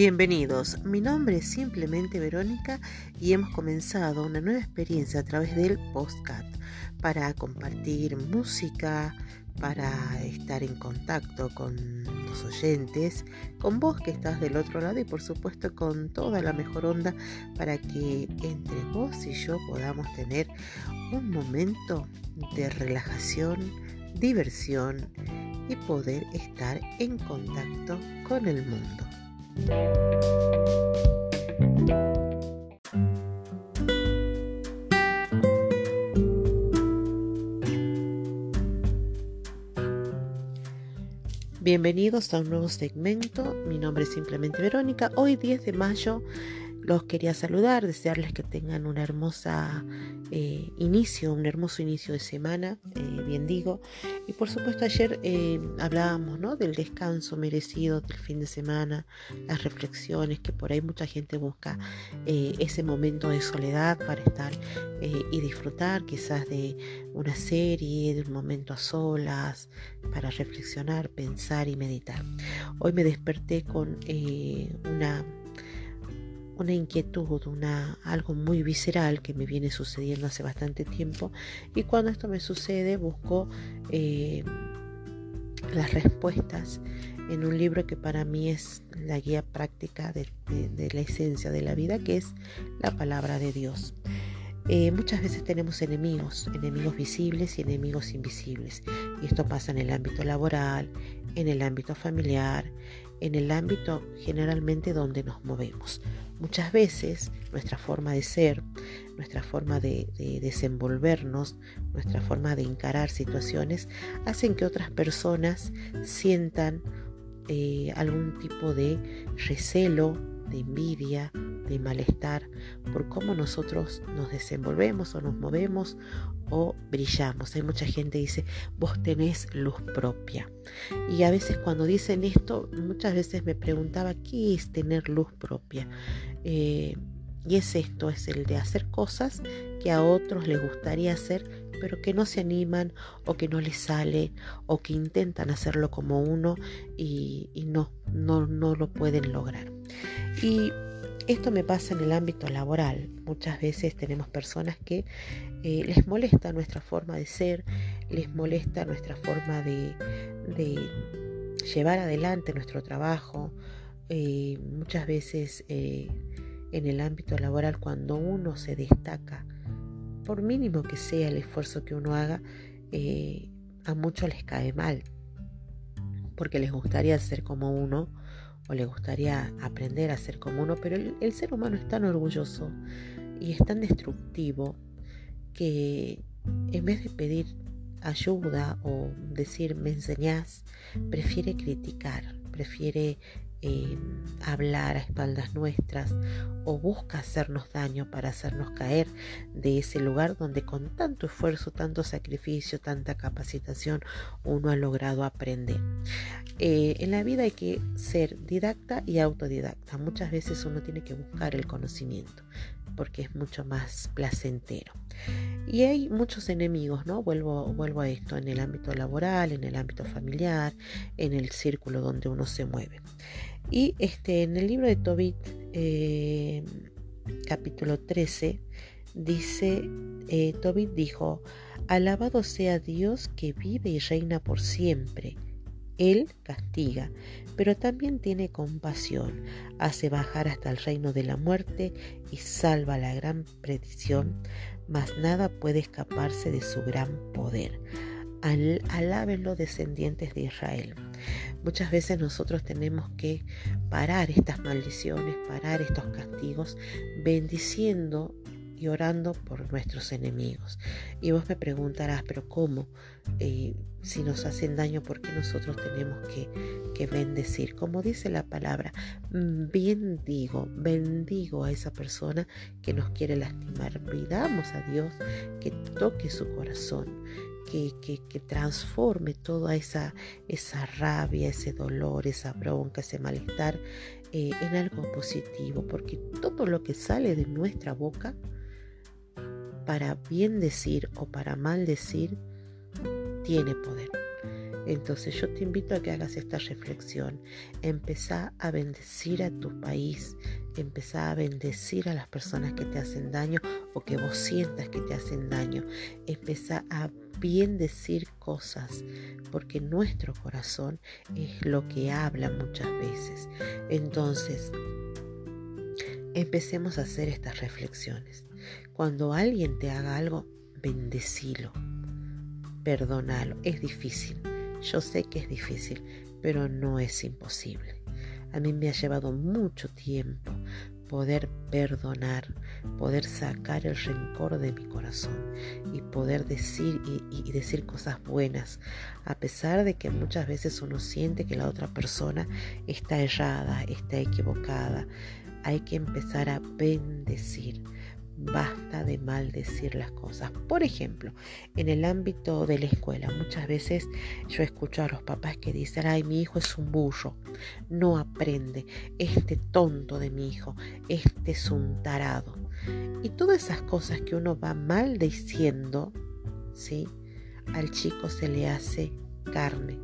Bienvenidos, mi nombre es simplemente Verónica y hemos comenzado una nueva experiencia a través del podcast para compartir música, para estar en contacto con los oyentes, con vos que estás del otro lado y por supuesto con toda la mejor onda para que entre vos y yo podamos tener un momento de relajación, diversión y poder estar en contacto con el mundo. Bienvenidos a un nuevo segmento. Mi nombre es simplemente Verónica. Hoy 10 de mayo los quería saludar, desearles que tengan una hermosa eh, inicio, un hermoso inicio de semana, eh, bien digo. Y por supuesto ayer eh, hablábamos ¿no? del descanso merecido del fin de semana, las reflexiones, que por ahí mucha gente busca ese momento de soledad para estar y disfrutar quizás de una serie, de un momento a solas, para reflexionar, pensar y meditar. Hoy me desperté con una una inquietud, una, algo muy visceral que me viene sucediendo hace bastante tiempo y cuando esto me sucede busco eh, las respuestas en un libro que para mí es la guía práctica de, la esencia de la vida, que es la palabra de Dios. Eh, muchas veces tenemos enemigos, enemigos visibles y enemigos invisibles. Y esto pasa en el ámbito laboral, en el ámbito familiar, en el ámbito generalmente donde nos movemos. Muchas veces nuestra forma de ser, nuestra forma de, desenvolvernos, nuestra forma de encarar situaciones hacen que otras personas sientan eh, algún tipo de recelo, de envidia, de malestar por cómo nosotros nos desenvolvemos o nos movemos o brillamos. Hay mucha gente que dice, vos tenés luz propia. Y a veces cuando dicen esto, muchas veces me preguntaba, ¿qué es tener luz propia? Eh, y es esto, es el de hacer cosas que a otros les gustaría hacer, pero que no se animan o que no les sale o que intentan hacerlo como uno y, no, no, no lo pueden lograr. Y esto me pasa en el ámbito laboral. Muchas veces tenemos personas que eh, les molesta nuestra forma de ser, les molesta nuestra forma de, llevar adelante nuestro trabajo. Eh, muchas veces eh, en el ámbito laboral cuando uno se destaca, por mínimo que sea el esfuerzo que uno haga, a muchos les cae mal, porque les gustaría ser como uno o le gustaría aprender a ser como uno, pero el, ser humano es tan orgulloso y es tan destructivo que en vez de pedir ayuda o decir me enseñás, prefiere criticar, prefiere eh, hablar a espaldas nuestras o busca hacernos daño para hacernos caer de ese lugar donde con tanto esfuerzo, tanto sacrificio, tanta capacitación uno ha logrado aprender. Eh, en la vida hay que ser didacta y autodidacta. Muchas veces uno tiene que buscar el conocimiento porque es mucho más placentero. Y hay muchos enemigos, ¿no? Vuelvo, vuelvo a esto, en el ámbito laboral, en el ámbito familiar, en el círculo donde uno se mueve. Y este, en el libro de Tobit, eh, capítulo 13, dice, eh, Tobit dijo, alabado sea Dios que vive y reina por siempre. Él castiga, pero también tiene compasión, hace bajar hasta el reino de la muerte y salva la gran predicción, mas nada puede escaparse de su gran poder. Al, alábenlo descendientes de Israel. Muchas veces nosotros tenemos que parar estas maldiciones, parar estos castigos, bendiciendo y orando por nuestros enemigos. Y vos me preguntarás, pero ¿cómo? Si nos hacen daño, ¿por qué nosotros tenemos que, que bendecir? Como dice la palabra, bendigo, bendigo a esa persona que nos quiere lastimar. Pidamos a Dios que toque su corazón, que, transforme toda esa, esa rabia, ese dolor, esa bronca, ese malestar eh, en algo positivo, porque todo lo que sale de nuestra boca, para bien decir o para mal decir, tiene poder. Entonces yo te invito a que hagas esta reflexión. Empezá a bendecir a tu país. Empezá a bendecir a las personas que te hacen daño o que vos sientas que te hacen daño. Empezá a bien decir cosas, porque nuestro corazón es lo que habla muchas veces. Entonces, empecemos a hacer estas reflexiones. Cuando alguien te haga algo, bendecilo, perdonalo. Es difícil, yo sé que es difícil, pero no es imposible. A mí me ha llevado mucho tiempo poder perdonar, poder sacar el rencor de mi corazón y poder decir y, decir cosas buenas, a pesar de que muchas veces uno siente que la otra persona está errada, está equivocada. Hay que empezar a bendecir basta de maldecir las cosas. Por ejemplo, en el ámbito de la escuela, muchas veces yo escucho a los papás que dicen, ay, mi hijo es un burro, no aprende, este tonto de mi hijo, este es un tarado. Y todas esas cosas que uno va maldiciendo, ¿sí? Al chico se le hace carne.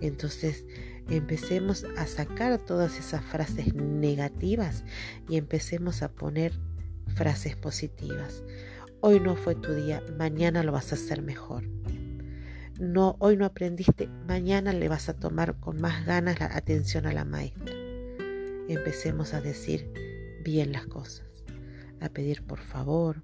Entonces, empecemos a sacar todas esas frases negativas y empecemos a poner frases positivas. Hoy no fue tu día, mañana lo vas a hacer mejor. No, hoy no aprendiste, mañana le vas a tomar con más ganas la atención a la maestra. Empecemos a decir bien las cosas, a pedir por favor,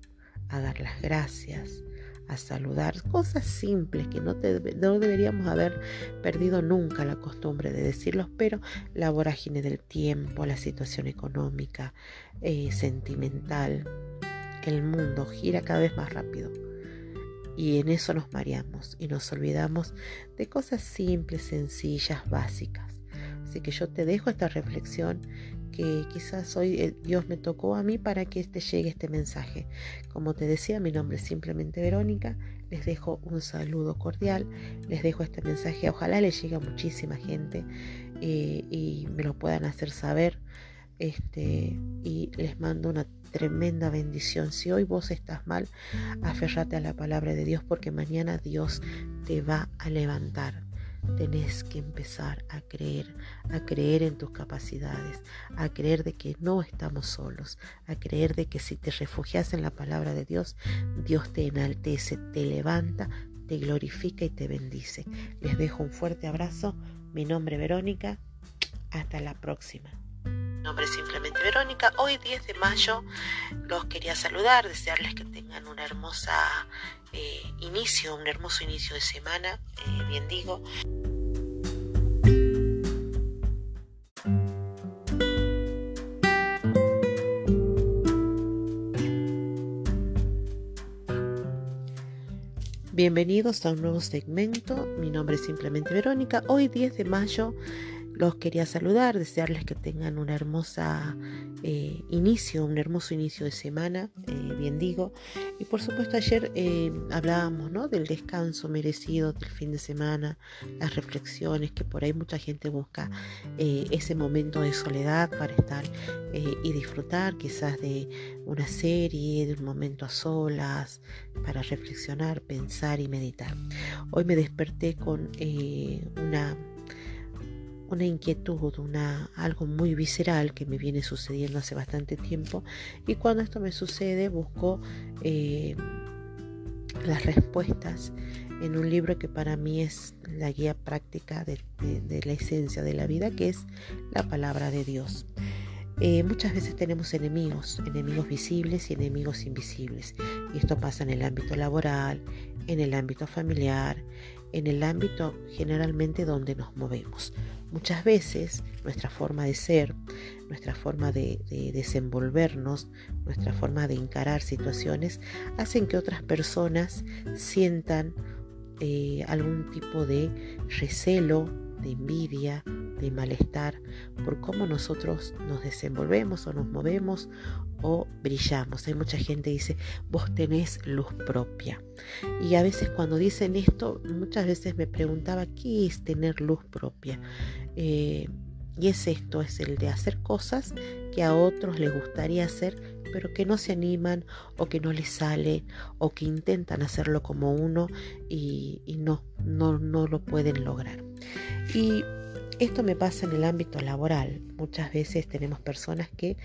a dar las gracias, a saludar, cosas simples que no, no, deberíamos haber perdido nunca la costumbre de decirlos, pero la vorágine del tiempo, la situación económica, eh, sentimental, el mundo gira cada vez más rápido. Y en eso nos mareamos y nos olvidamos de cosas simples, sencillas, básicas. Así que yo te dejo esta reflexión que quizás hoy eh, Dios me tocó a mí para que te llegue este mensaje. Como te decía, mi nombre es simplemente Verónica. Les dejo un saludo cordial, les dejo este mensaje. Ojalá le llegue a muchísima gente eh, y me lo puedan hacer saber. Este, y les mando una tremenda bendición. Si hoy vos estás mal, aferrate a la palabra de Dios porque mañana Dios te va a levantar. Tenés que empezar a creer, a creer en tus capacidades, a creer de que no estamos solos, a creer de que si te refugias en la palabra de Dios, Dios te enaltece, te levanta, te glorifica y te bendice. Les dejo un fuerte abrazo. Mi nombre es Verónica. Hasta la próxima nombre es simplemente Verónica. Hoy 10 de mayo los quería saludar, desearles que tengan una hermosa eh, inicio, un hermoso inicio de semana, eh, bien digo. Bienvenidos a un nuevo segmento. Mi nombre es simplemente Verónica. Hoy 10 de mayo los quería saludar, desearles que tengan un hermosa eh, inicio, un hermoso inicio de semana, eh, bien digo. Y por supuesto ayer eh, hablábamos ¿no? del descanso merecido del fin de semana, las reflexiones, que por ahí mucha gente busca ese momento de soledad para estar y disfrutar quizás de una serie, de un momento a solas, para reflexionar, pensar y meditar. Hoy me desperté con una una inquietud, una, algo muy visceral que me viene sucediendo hace bastante tiempo y cuando esto me sucede busco eh, las respuestas en un libro que para mí es la guía práctica de, la esencia de la vida, que es la palabra de Dios. Eh, muchas veces tenemos enemigos, enemigos visibles y enemigos invisibles. Y esto pasa en el ámbito laboral, en el ámbito familiar, en el ámbito generalmente donde nos movemos. Muchas veces nuestra forma de ser, nuestra forma de, desenvolvernos, nuestra forma de encarar situaciones hacen que otras personas sientan eh, algún tipo de recelo, de envidia, de malestar por cómo nosotros nos desenvolvemos o nos movemos o brillamos. Hay mucha gente que dice, vos tenés luz propia. Y a veces cuando dicen esto, muchas veces me preguntaba, ¿qué es tener luz propia? Eh, y es esto, es el de hacer cosas que a otros les gustaría hacer, pero que no se animan o que no les sale o que intentan hacerlo como uno y, no, no, no lo pueden lograr. Y esto me pasa en el ámbito laboral. Muchas veces tenemos personas que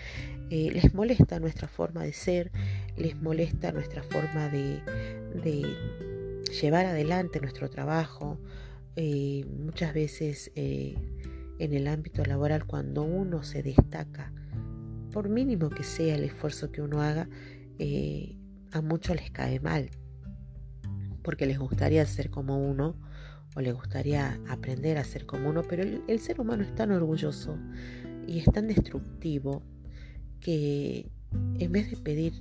eh, les molesta nuestra forma de ser, les molesta nuestra forma de, llevar adelante nuestro trabajo. Eh, muchas veces eh, en el ámbito laboral cuando uno se destaca, por mínimo que sea el esfuerzo que uno haga, a muchos les cae mal, porque les gustaría ser como uno o le gustaría aprender a ser como uno, pero el, ser humano es tan orgulloso y es tan destructivo que en vez de pedir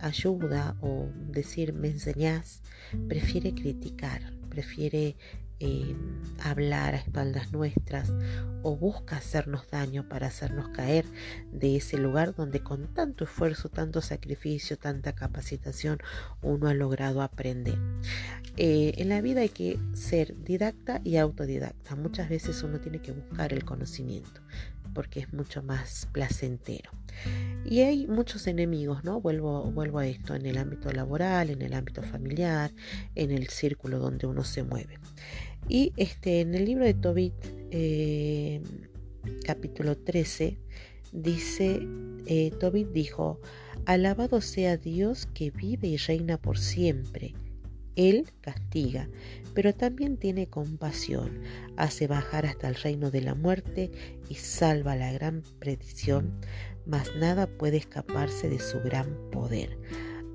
ayuda o decir me enseñás, prefiere criticar, prefiere eh, hablar a espaldas nuestras o busca hacernos daño para hacernos caer de ese lugar donde con tanto esfuerzo, tanto sacrificio, tanta capacitación uno ha logrado aprender. Eh, en la vida hay que ser didacta y autodidacta. Muchas veces uno tiene que buscar el conocimiento porque es mucho más placentero. Y hay muchos enemigos, ¿no? Vuelvo, vuelvo a esto en el ámbito laboral, en el ámbito familiar, en el círculo donde uno se mueve. Y este, en el libro de Tobit, eh, capítulo 13, dice, eh, Tobit dijo, alabado sea Dios que vive y reina por siempre él castiga, pero también tiene compasión, hace bajar hasta el reino de la muerte y salva la gran predición, mas nada puede escaparse de su gran poder.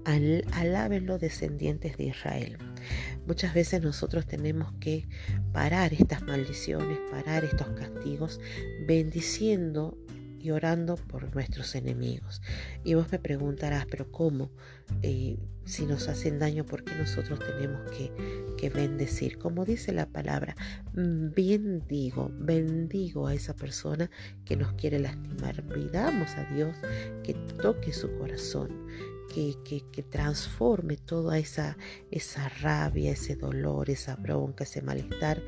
Al, alábenlo descendientes de Israel. Muchas veces nosotros tenemos que parar estas maldiciones, parar estos castigos, bendiciendo y orando por nuestros enemigos. Y vos me preguntarás, pero ¿cómo? Eh, si nos hacen daño, ¿por qué nosotros tenemos que, que bendecir? Como dice la palabra, bendigo, bendigo a esa persona que nos quiere lastimar. Pidamos a Dios que toque su corazón, que, que, transforme toda esa, esa rabia, ese dolor, esa bronca, ese malestar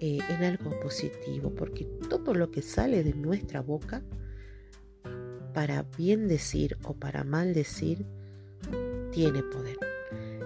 eh, en algo positivo, porque todo lo que sale de nuestra boca, para bien decir o para mal decir, tiene poder.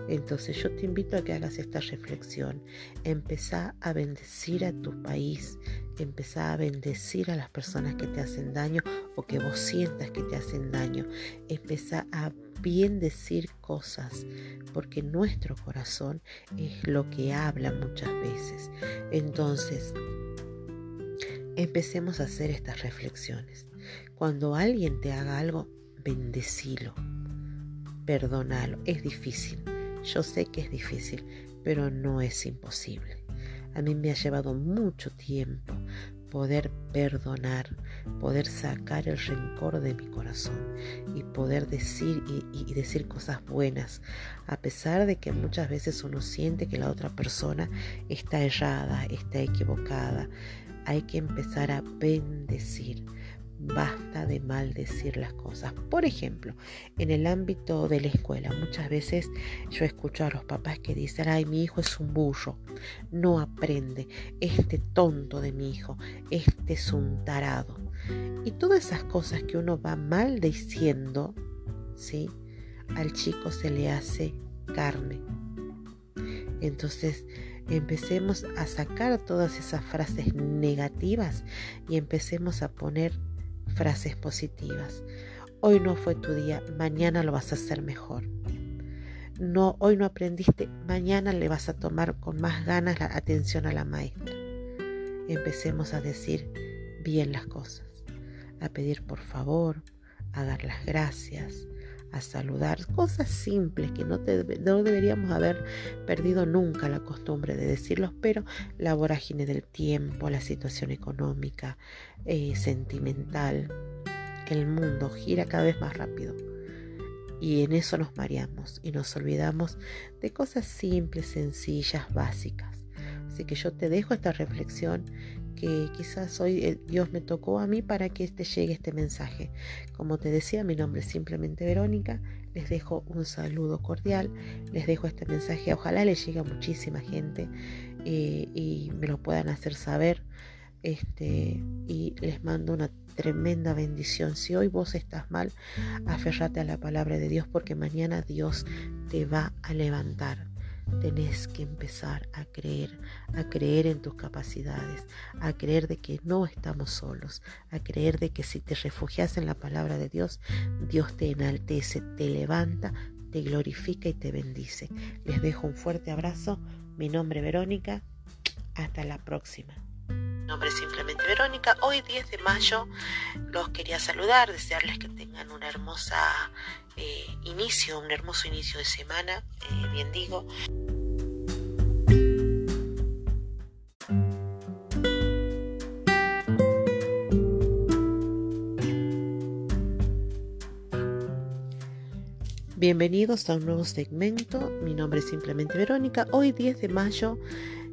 Entonces yo te invito a que hagas esta reflexión. Empezá a bendecir a tu país. Empezá a bendecir a las personas que te hacen daño o que vos sientas que te hacen daño. Empezá a bien decir cosas, porque nuestro corazón es lo que habla muchas veces. Entonces, empecemos a hacer estas reflexiones. Cuando alguien te haga algo, bendecilo, perdonalo. Es difícil, yo sé que es difícil, pero no es imposible. A mí me ha llevado mucho tiempo poder perdonar, poder sacar el rencor de mi corazón y poder decir y, decir cosas buenas, a pesar de que muchas veces uno siente que la otra persona está errada, está equivocada. Hay que empezar a bendecir, Basta de maldecir las cosas. Por ejemplo, en el ámbito de la escuela, muchas veces yo escucho a los papás que dicen, ay, mi hijo es un burro, no aprende, este tonto de mi hijo, este es un tarado. Y todas esas cosas que uno va maldiciendo, ¿sí? Al chico se le hace carne. Entonces, empecemos a sacar todas esas frases negativas y empecemos a poner frases positivas. Hoy no fue tu día, mañana lo vas a hacer mejor. No, hoy no aprendiste, mañana le vas a tomar con más ganas la atención a la maestra. Empecemos a decir bien las cosas, a pedir por favor, a dar las gracias, a saludar, cosas simples que no, deberíamos haber perdido nunca la costumbre de decirlos, pero la vorágine del tiempo, la situación económica, eh, sentimental, el mundo gira cada vez más rápido. Y en eso nos mareamos y nos olvidamos de cosas simples, sencillas, básicas. Así que yo te dejo esta reflexión que quizás hoy eh, Dios me tocó a mí para que te llegue este mensaje. Como te decía, mi nombre es simplemente Verónica. Les dejo un saludo cordial. Les dejo este mensaje. Ojalá le llegue a muchísima gente eh, y me lo puedan hacer saber Este, y les mando una tremenda bendición. Si hoy vos estás mal, aferrate a la palabra de Dios porque mañana Dios te va a levantar. Tenés que empezar a creer, a creer en tus capacidades, a creer de que no estamos solos, a creer de que si te refugias en la palabra de Dios, Dios te enaltece, te levanta, te glorifica y te bendice. Les dejo un fuerte abrazo. Mi nombre es Verónica. Hasta la próxima. Mi nombre es simplemente Verónica. Hoy 10 de mayo los quería saludar, desearles que tengan una hermosa eh, inicio, un hermoso inicio de semana, eh, bien digo. Bienvenidos a un nuevo segmento. Mi nombre es simplemente Verónica. Hoy 10 de mayo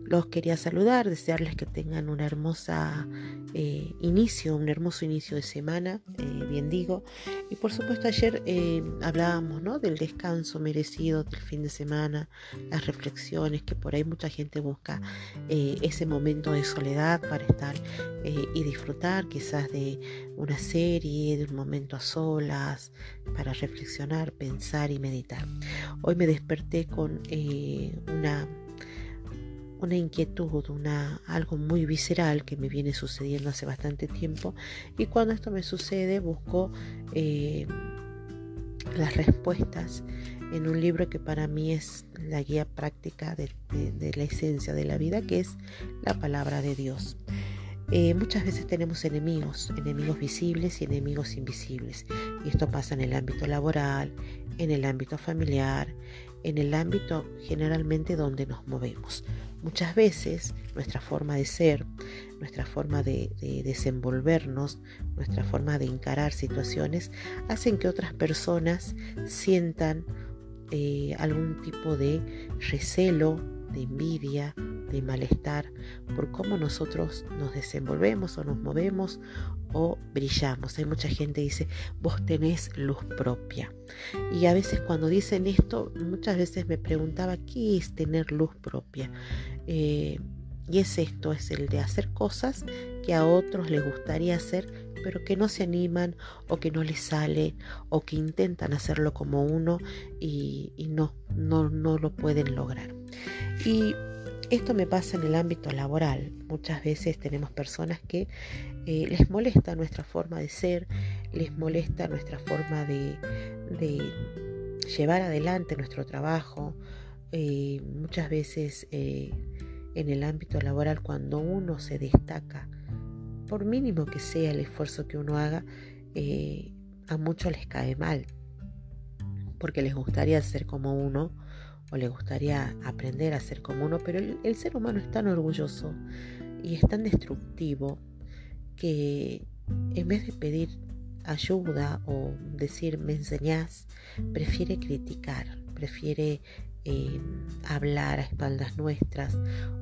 los quería saludar, desearles que tengan una hermosa eh, inicio, un hermoso inicio de semana, eh, bien digo. Y por supuesto ayer eh, hablábamos ¿no? del descanso merecido del fin de semana, las reflexiones, que por ahí mucha gente busca ese momento de soledad para estar y disfrutar quizás de una serie, de un momento a solas, para reflexionar, pensar y meditar. Hoy me desperté con una una inquietud, una, algo muy visceral que me viene sucediendo hace bastante tiempo y cuando esto me sucede busco eh, las respuestas en un libro que para mí es la guía práctica de, la esencia de la vida, que es la palabra de Dios. Eh, muchas veces tenemos enemigos, enemigos visibles y enemigos invisibles. Y esto pasa en el ámbito laboral, en el ámbito familiar, en el ámbito generalmente donde nos movemos. Muchas veces nuestra forma de ser, nuestra forma de, desenvolvernos, nuestra forma de encarar situaciones hacen que otras personas sientan eh, algún tipo de recelo, de envidia, de malestar por cómo nosotros nos desenvolvemos o nos movemos o brillamos. Hay mucha gente que dice, vos tenés luz propia. Y a veces cuando dicen esto, muchas veces me preguntaba, ¿qué es tener luz propia? Eh, y es esto, es el de hacer cosas que a otros les gustaría hacer, pero que no se animan o que no les sale o que intentan hacerlo como uno y, no, no, no lo pueden lograr. Y esto me pasa en el ámbito laboral. Muchas veces tenemos personas que eh, les molesta nuestra forma de ser, les molesta nuestra forma de, llevar adelante nuestro trabajo. Eh, muchas veces eh, en el ámbito laboral cuando uno se destaca, por mínimo que sea el esfuerzo que uno haga, a muchos les cae mal, porque les gustaría ser como uno o le gustaría aprender a ser como uno, pero el, ser humano es tan orgulloso y es tan destructivo que en vez de pedir ayuda o decir me enseñás, prefiere criticar, prefiere eh, hablar a espaldas nuestras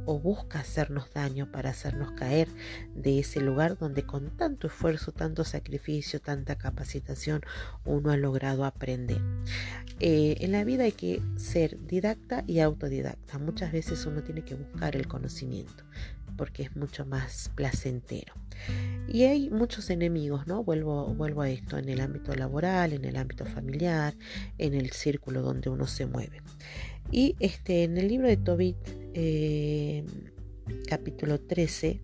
o busca hacernos daño para hacernos caer de ese lugar donde con tanto esfuerzo, tanto sacrificio, tanta capacitación uno ha logrado aprender. Eh, en la vida hay que ser didacta y autodidacta. Muchas veces uno tiene que buscar el conocimiento porque es mucho más placentero. Y hay muchos enemigos, ¿no? Vuelvo, vuelvo a esto, en el ámbito laboral, en el ámbito familiar, en el círculo donde uno se mueve. Y este, en el libro de Tobit, eh, capítulo 13,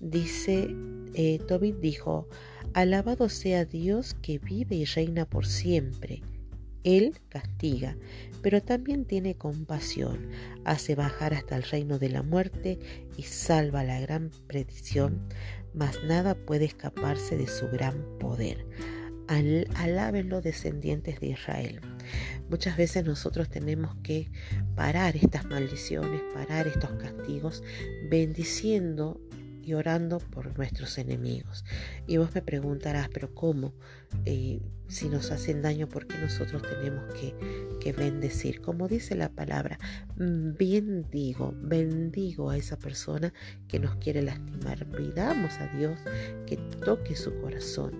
dice, eh, Tobit dijo, alabado sea Dios que vive y reina por siempre. Él castiga, pero también tiene compasión, hace bajar hasta el reino de la muerte y salva la gran predicción, mas nada puede escaparse de su gran poder. Alábenlo descendientes de Israel. Muchas veces nosotros tenemos que parar estas maldiciones, parar estos castigos, bendiciendo y orando por nuestros enemigos. Y vos me preguntarás, pero ¿cómo? Eh, si nos hacen daño, ¿por qué nosotros tenemos que, que bendecir? Como dice la palabra, bendigo, bendigo a esa persona que nos quiere lastimar. Pidamos a Dios que toque su corazón,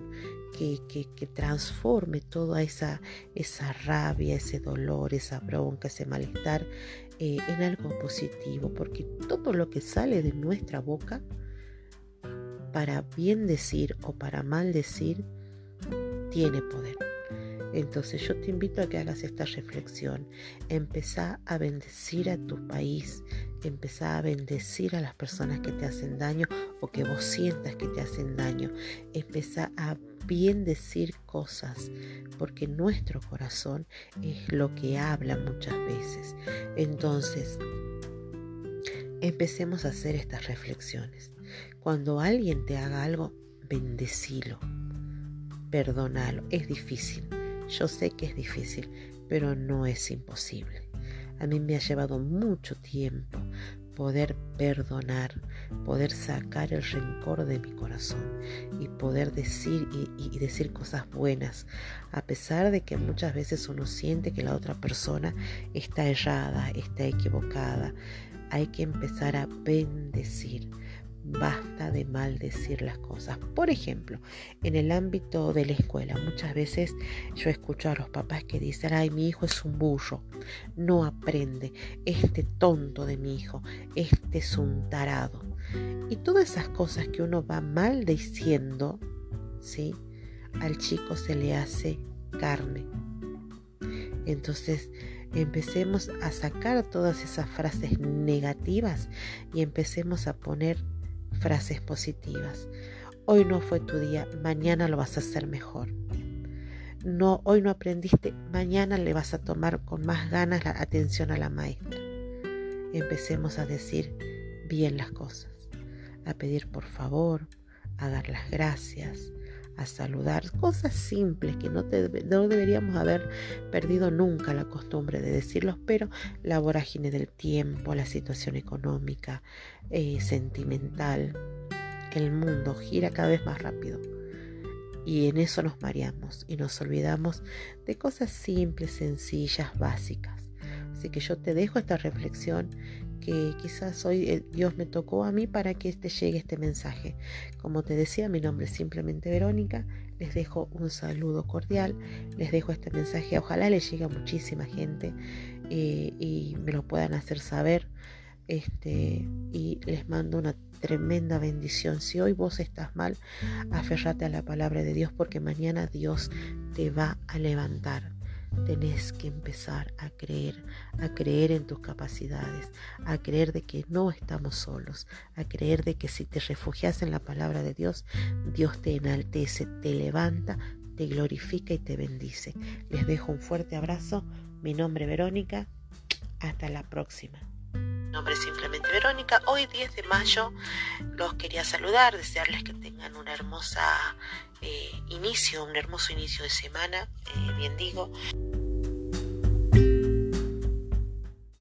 que, que, transforme toda esa, esa rabia, ese dolor, esa bronca, ese malestar eh, en algo positivo, porque todo lo que sale de nuestra boca para bien decir o para mal decir, tiene poder. Entonces yo te invito a que hagas esta reflexión. Empezá a bendecir a tu país. Empezá a bendecir a las personas que te hacen daño o que vos sientas que te hacen daño. Empezá a bien decir cosas, porque nuestro corazón es lo que habla muchas veces. Entonces, empecemos a hacer estas reflexiones. Cuando alguien te haga algo, bendecilo, perdonalo. Es difícil, yo sé que es difícil, pero no es imposible. A mí me ha llevado mucho tiempo poder perdonar, poder sacar el rencor de mi corazón y poder decir y, y, decir cosas buenas, a pesar de que muchas veces uno siente que la otra persona está errada, está equivocada. Hay que empezar a bendecir Basta de maldecir las cosas. Por ejemplo, en el ámbito de la escuela, muchas veces yo escucho a los papás que dicen, ay, mi hijo es un burro, no aprende, este tonto de mi hijo, este es un tarado. Y todas esas cosas que uno va maldiciendo, ¿sí? Al chico se le hace carne. Entonces, empecemos a sacar todas esas frases negativas y empecemos a poner frases positivas. Hoy no fue tu día, mañana lo vas a hacer mejor. No, hoy no aprendiste, mañana le vas a tomar con más ganas la atención a la maestra. Empecemos a decir bien las cosas, a pedir por favor, a dar las gracias, a saludar, cosas simples que no, no, deberíamos haber perdido nunca la costumbre de decirlos, pero la vorágine del tiempo, la situación económica, eh, sentimental, el mundo gira cada vez más rápido. Y en eso nos mareamos y nos olvidamos de cosas simples, sencillas, básicas. Así que yo te dejo esta reflexión que quizás hoy eh, Dios me tocó a mí para que te llegue este mensaje. Como te decía, mi nombre es simplemente Verónica. Les dejo un saludo cordial, les dejo este mensaje. Ojalá le llegue a muchísima gente eh, y me lo puedan hacer saber. Este, y les mando una tremenda bendición. Si hoy vos estás mal, aferrate a la palabra de Dios porque mañana Dios te va a levantar tenés que empezar a creer, a creer en tus capacidades, a creer de que no estamos solos, a creer de que si te refugias en la palabra de Dios, Dios te enaltece, te levanta, te glorifica y te bendice. Les dejo un fuerte abrazo. Mi nombre es Verónica. Hasta la próxima. Nombre es simplemente Verónica. Hoy 10 de mayo los quería saludar, desearles que tengan una hermosa eh, inicio, un hermoso inicio de semana, eh, bien digo.